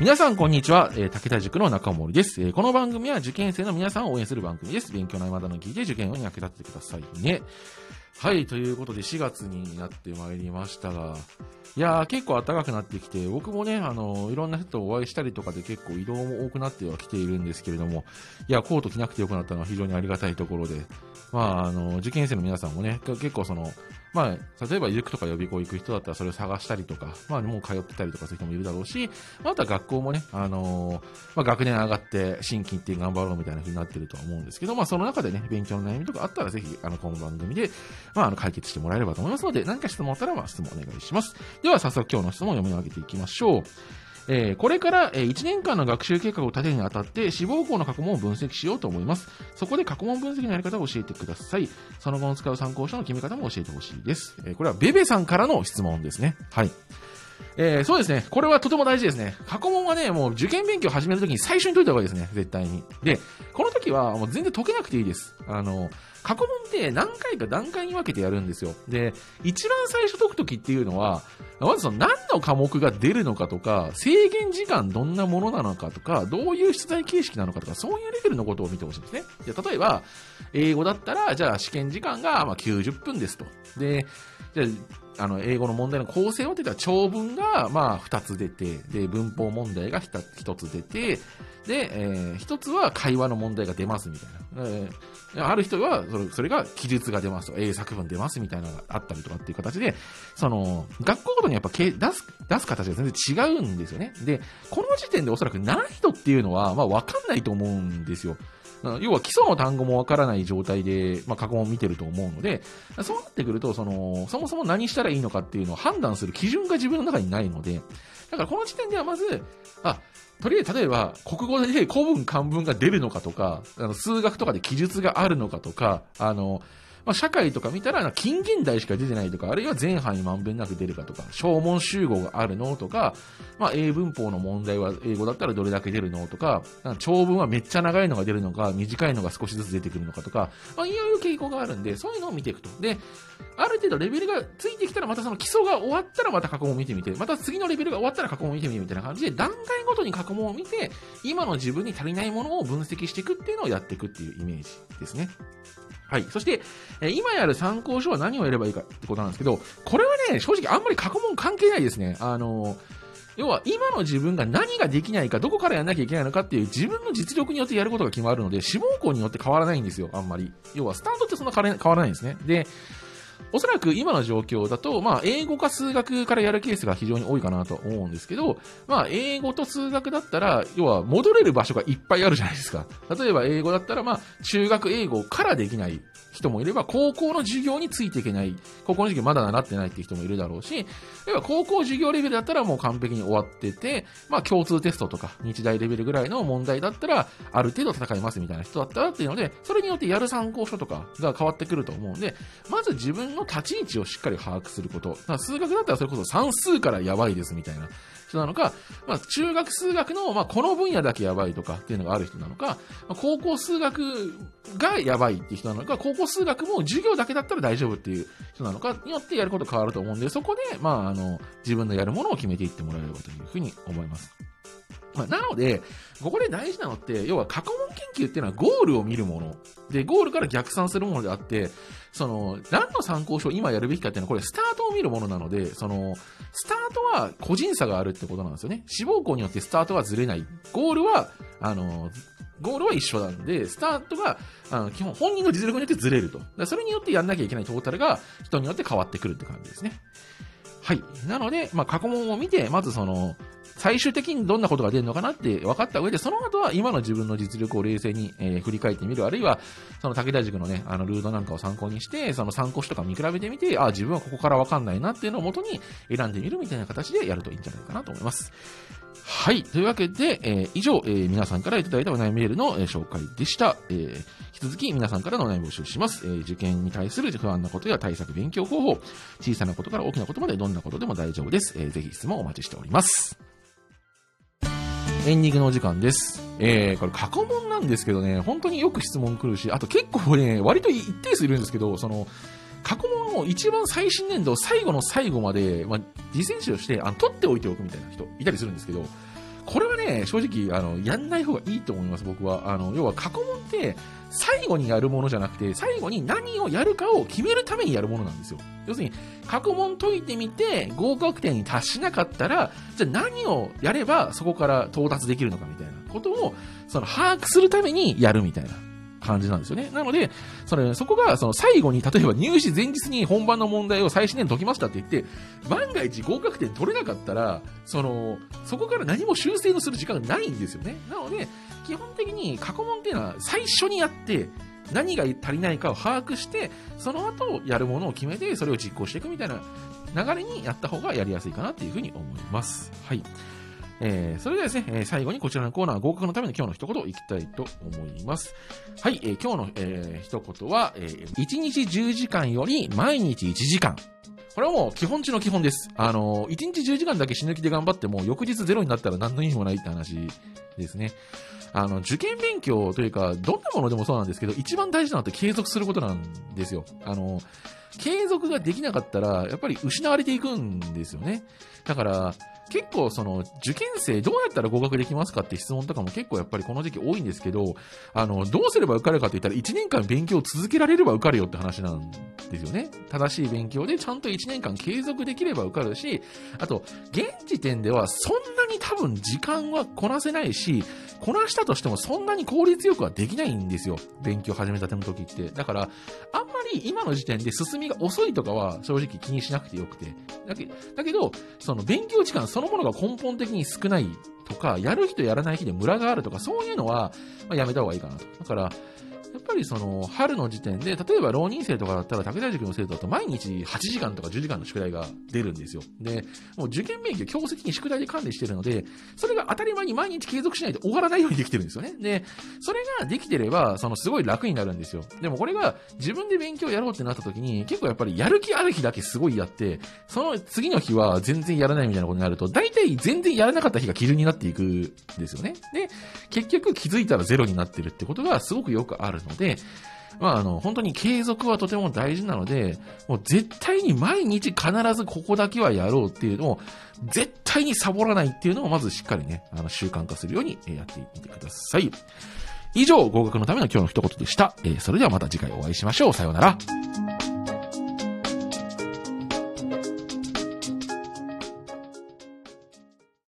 皆さんこんにちは、えー、武田塾の中森です、えー、この番組は受験生の皆さんを応援する番組です。勉強の合間の聞いて受験に役立ててくださいね。はい、ということで4月になってまいりましたが、いやー結構暖かくなってきて、僕もね、あのー、いろんな人とお会いしたりとかで結構移動も多くなってはきているんですけれども、いや、コート着なくてよくなったのは非常にありがたいところで、まあ、あのー、受験生の皆さんもね、結構その、まあ、例えば、塾とか予備校行く人だったらそれを探したりとか、まあ、もう通ってたりとかする人もいるだろうし、まあ、あとは学校もね、あのー、まあ、学年上がって新規って頑張ろうみたいな風になってるとは思うんですけど、まあ、その中でね、勉強の悩みとかあったらぜひ、あの、この番組で、まあ、あの、解決してもらえればと思いますので、何か質問あったら、まあ、質問お願いします。では、早速今日の質問を読み上げていきましょう。えー、これから、えー、1年間の学習計画を立てるにあたって志望校の過去問を分析しようと思います。そこで過去問分析のやり方を教えてください。その後の使う参考書の決め方も教えてほしいです。えー、これはベベさんからの質問ですね。はい。えー、そうですね。これはとても大事ですね。過去問はね、もう受験勉強始めるときに最初に解いた方がいいですね。絶対に。で、この時はもう全然解けなくていいです。あの、過去問って何回か段階に分けてやるんですよ。で、一番最初解くときっていうのは、まずその何の科目が出るのかとか、制限時間どんなものなのかとか、どういう出題形式なのかとか、そういうレベルのことを見てほしいんですね。で例えば、英語だったら、じゃあ試験時間がま90分ですと。で、じゃあの、英語の問題の構成をって言ったら、長文が、まあ、2つ出て、で、文法問題が1つ出て、で、えー、1つは会話の問題が出ますみたいな。えー、ある人はそれ、それが記述が出ますと、英作文出ますみたいなのがあったりとかっていう形で、その、学校ごとにやっぱ出す、出す形が全然違うんですよね。で、この時点でおそらく難易度っていうのは、まあ、わかんないと思うんですよ。要は基礎の単語もわからない状態で、まあ、過去問を見てると思うので、そうなってくると、その、そもそも何したらいいのかっていうのを判断する基準が自分の中にないので、だからこの時点ではまず、あ、とりあえず例えば、国語で古文漢文が出るのかとか、あの数学とかで記述があるのかとか、あの、まあ、社会とか見たら、近現代しか出てないとか、あるいは前半にまんべんなく出るかとか、小問集合があるのとか、まあ、英文法の問題は英語だったらどれだけ出るのとか、か長文はめっちゃ長いのが出るのか、短いのが少しずつ出てくるのかとか、まあ、いろいろ傾向があるんで、そういうのを見ていくと。で、ある程度レベルがついてきたら、またその基礎が終わったらまた過去問を見てみて、また次のレベルが終わったら過去問を見てみるみたいな感じで、段階ごとに過去問を見て、今の自分に足りないものを分析していくっていうのをやっていくっていうイメージですね。はい。そして、え今やる参考書は何をやればいいかってことなんですけど、これはね、正直あんまり過去問関係ないですね。あの要は今の自分が何ができないか、どこからやんなきゃいけないのかっていう自分の実力によってやることが決まるので、志望校によって変わらないんですよ、あんまり。要はスタートってそんな変わらないんですね。で、おそらく今の状況だと、まあ、英語か数学からやるケースが非常に多いかなと思うんですけど、まあ、英語と数学だったら、要は戻れる場所がいっぱいあるじゃないですか。例えば英語だったら、まあ、中学英語からできない人もいれば、高校の授業についていけない、高校の授業まだ習ってないっていう人もいるだろうし、例えば高校授業レベルだったらもう完璧に終わってて、まあ共通テストとか日大レベルぐらいの問題だったら、ある程度戦いますみたいな人だったらっていうので、それによってやる参考書とかが変わってくると思うんで、まず自分の立ち位置をしっかり把握すること。数学だったらそれこそ算数からやばいですみたいな人なのか、まあ、中学数学の、まあ、この分野だけやばいとかっていうのがある人なのか、まあ、高校数学がやばいって人なのか、高校数学も授業だけだったら大丈夫っていう人なのかによってやること変わると思うんで、そこで、まあ、あの、自分のやるものを決めていってもらえればというふうに思います。まあ、なので、ここで大事なのって、要は過去問研究っていうのはゴールを見るもの。で、ゴールから逆算するものであって、その、何の参考書を今やるべきかっていうのは、これスタートを見るものなので、その、スタートは個人差があるってことなんですよね。志望校によってスタートはずれない。ゴールは、あの、ゴールは一緒なんで、スタートが、あの、基本、本人の実力によってずれると。それによってやんなきゃいけないトータルが、人によって変わってくるって感じですね。はい。なので、まあ、過去問を見て、まずその、最終的にどんなことが出るのかなって分かった上で、その後は今の自分の実力を冷静に、えー、振り返ってみる、あるいは、その武田塾のね、あの、ルードなんかを参考にして、その参考書とか見比べてみて、あ、自分はここから分かんないなっていうのをもとに選んでみるみたいな形でやるといいんじゃないかなと思います。はい。というわけで、えー、以上、えー、皆さんからいただいたお悩みメールの、えー、紹介でした。えー、引き続き皆さんからのお悩みを募集します。えー、受験に対する不安なことや対策勉強方法、小さなことから大きなことまでどんなことでも大丈夫です。えー、ぜひ質問お待ちしております。エンディングのお時間です。えー、これ過去問なんですけどね、本当によく質問来るし、あと結構ね、割と一定数いるんですけど、その、過去問を一番最新年度、最後の最後まで、まあ、実践史として、あの、取っておいておくみたいな人、いたりするんですけど、これはね、正直、あの、やんない方がいいと思います、僕は。あの、要は過去問って、最後にやるものじゃなくて、最後に何をやるかを決めるためにやるものなんですよ。要するに、過去問解いてみて、合格点に達しなかったら、じゃあ何をやればそこから到達できるのかみたいなことを、その把握するためにやるみたいな。感じなんですよね。なので、それ、そこが、その最後に、例えば入試前日に本番の問題を最新年解きましたって言って、万が一合格点取れなかったら、その、そこから何も修正のする時間がないんですよね。なので、基本的に過去問っていうのは最初にやって、何が足りないかを把握して、その後やるものを決めて、それを実行していくみたいな流れにやった方がやりやすいかなっていうふうに思います。はい。えー、それではですね、えー、最後にこちらのコーナー合格のための今日の一言いきたいと思います。はい、えー、今日の、えー、一言は、えー、1日10時間より毎日1時間。これはもう基本中の基本です。あの、1日10時間だけ死ぬ気で頑張っても、翌日ゼロになったら何の意味もないって話ですね。あの、受験勉強というか、どんなものでもそうなんですけど、一番大事なのって継続することなんですよ。あの、継続ができなかったら、やっぱり失われていくんですよね。だから、結構その受験生どうやったら合格できますかって質問とかも結構やっぱりこの時期多いんですけど、あの、どうすれば受かるかって言ったら1年間勉強を続けられれば受かるよって話なんですよね。正しい勉強でちゃんと1年間継続できれば受かるし、あと、現時点ではそんなに多分時間はこなせないし、こなしたとしてもそんなに効率よくはできないんですよ。勉強始めたての時って。だから、あんまり今の時点で進みが遅いとかは正直気にしなくてよくて。だけだけど、その勉強時間そのものが根本的に少ないとか、やる日とやらない日でムラがあるとか、そういうのは、まあ、やめた方がいいかなと。だから、やっぱりその、春の時点で、例えば浪人生とかだったら、竹田塾の生徒だと毎日8時間とか10時間の宿題が出るんですよ。で、もう受験勉強強制的に宿題で管理してるので、それが当たり前に毎日継続しないと終わらないようにできてるんですよね。で、それができてれば、そのすごい楽になるんですよ。でもこれが自分で勉強やろうってなった時に、結構やっぱりやる気ある日だけすごいやって、その次の日は全然やらないみたいなことになると、大体全然やらなかった日が基準になっていくんですよね。で、結局気づいたらゼロになってるってことがすごくよくあるるので、まあ、あの、本当に継続はとても大事なので、もう絶対に毎日必ずここだけはやろうっていうのを、絶対にサボらないっていうのをまずしっかりね、あの、習慣化するようにやってみてください。以上、合格のための今日の一言でした。えー、それではまた次回お会いしましょう。さようなら。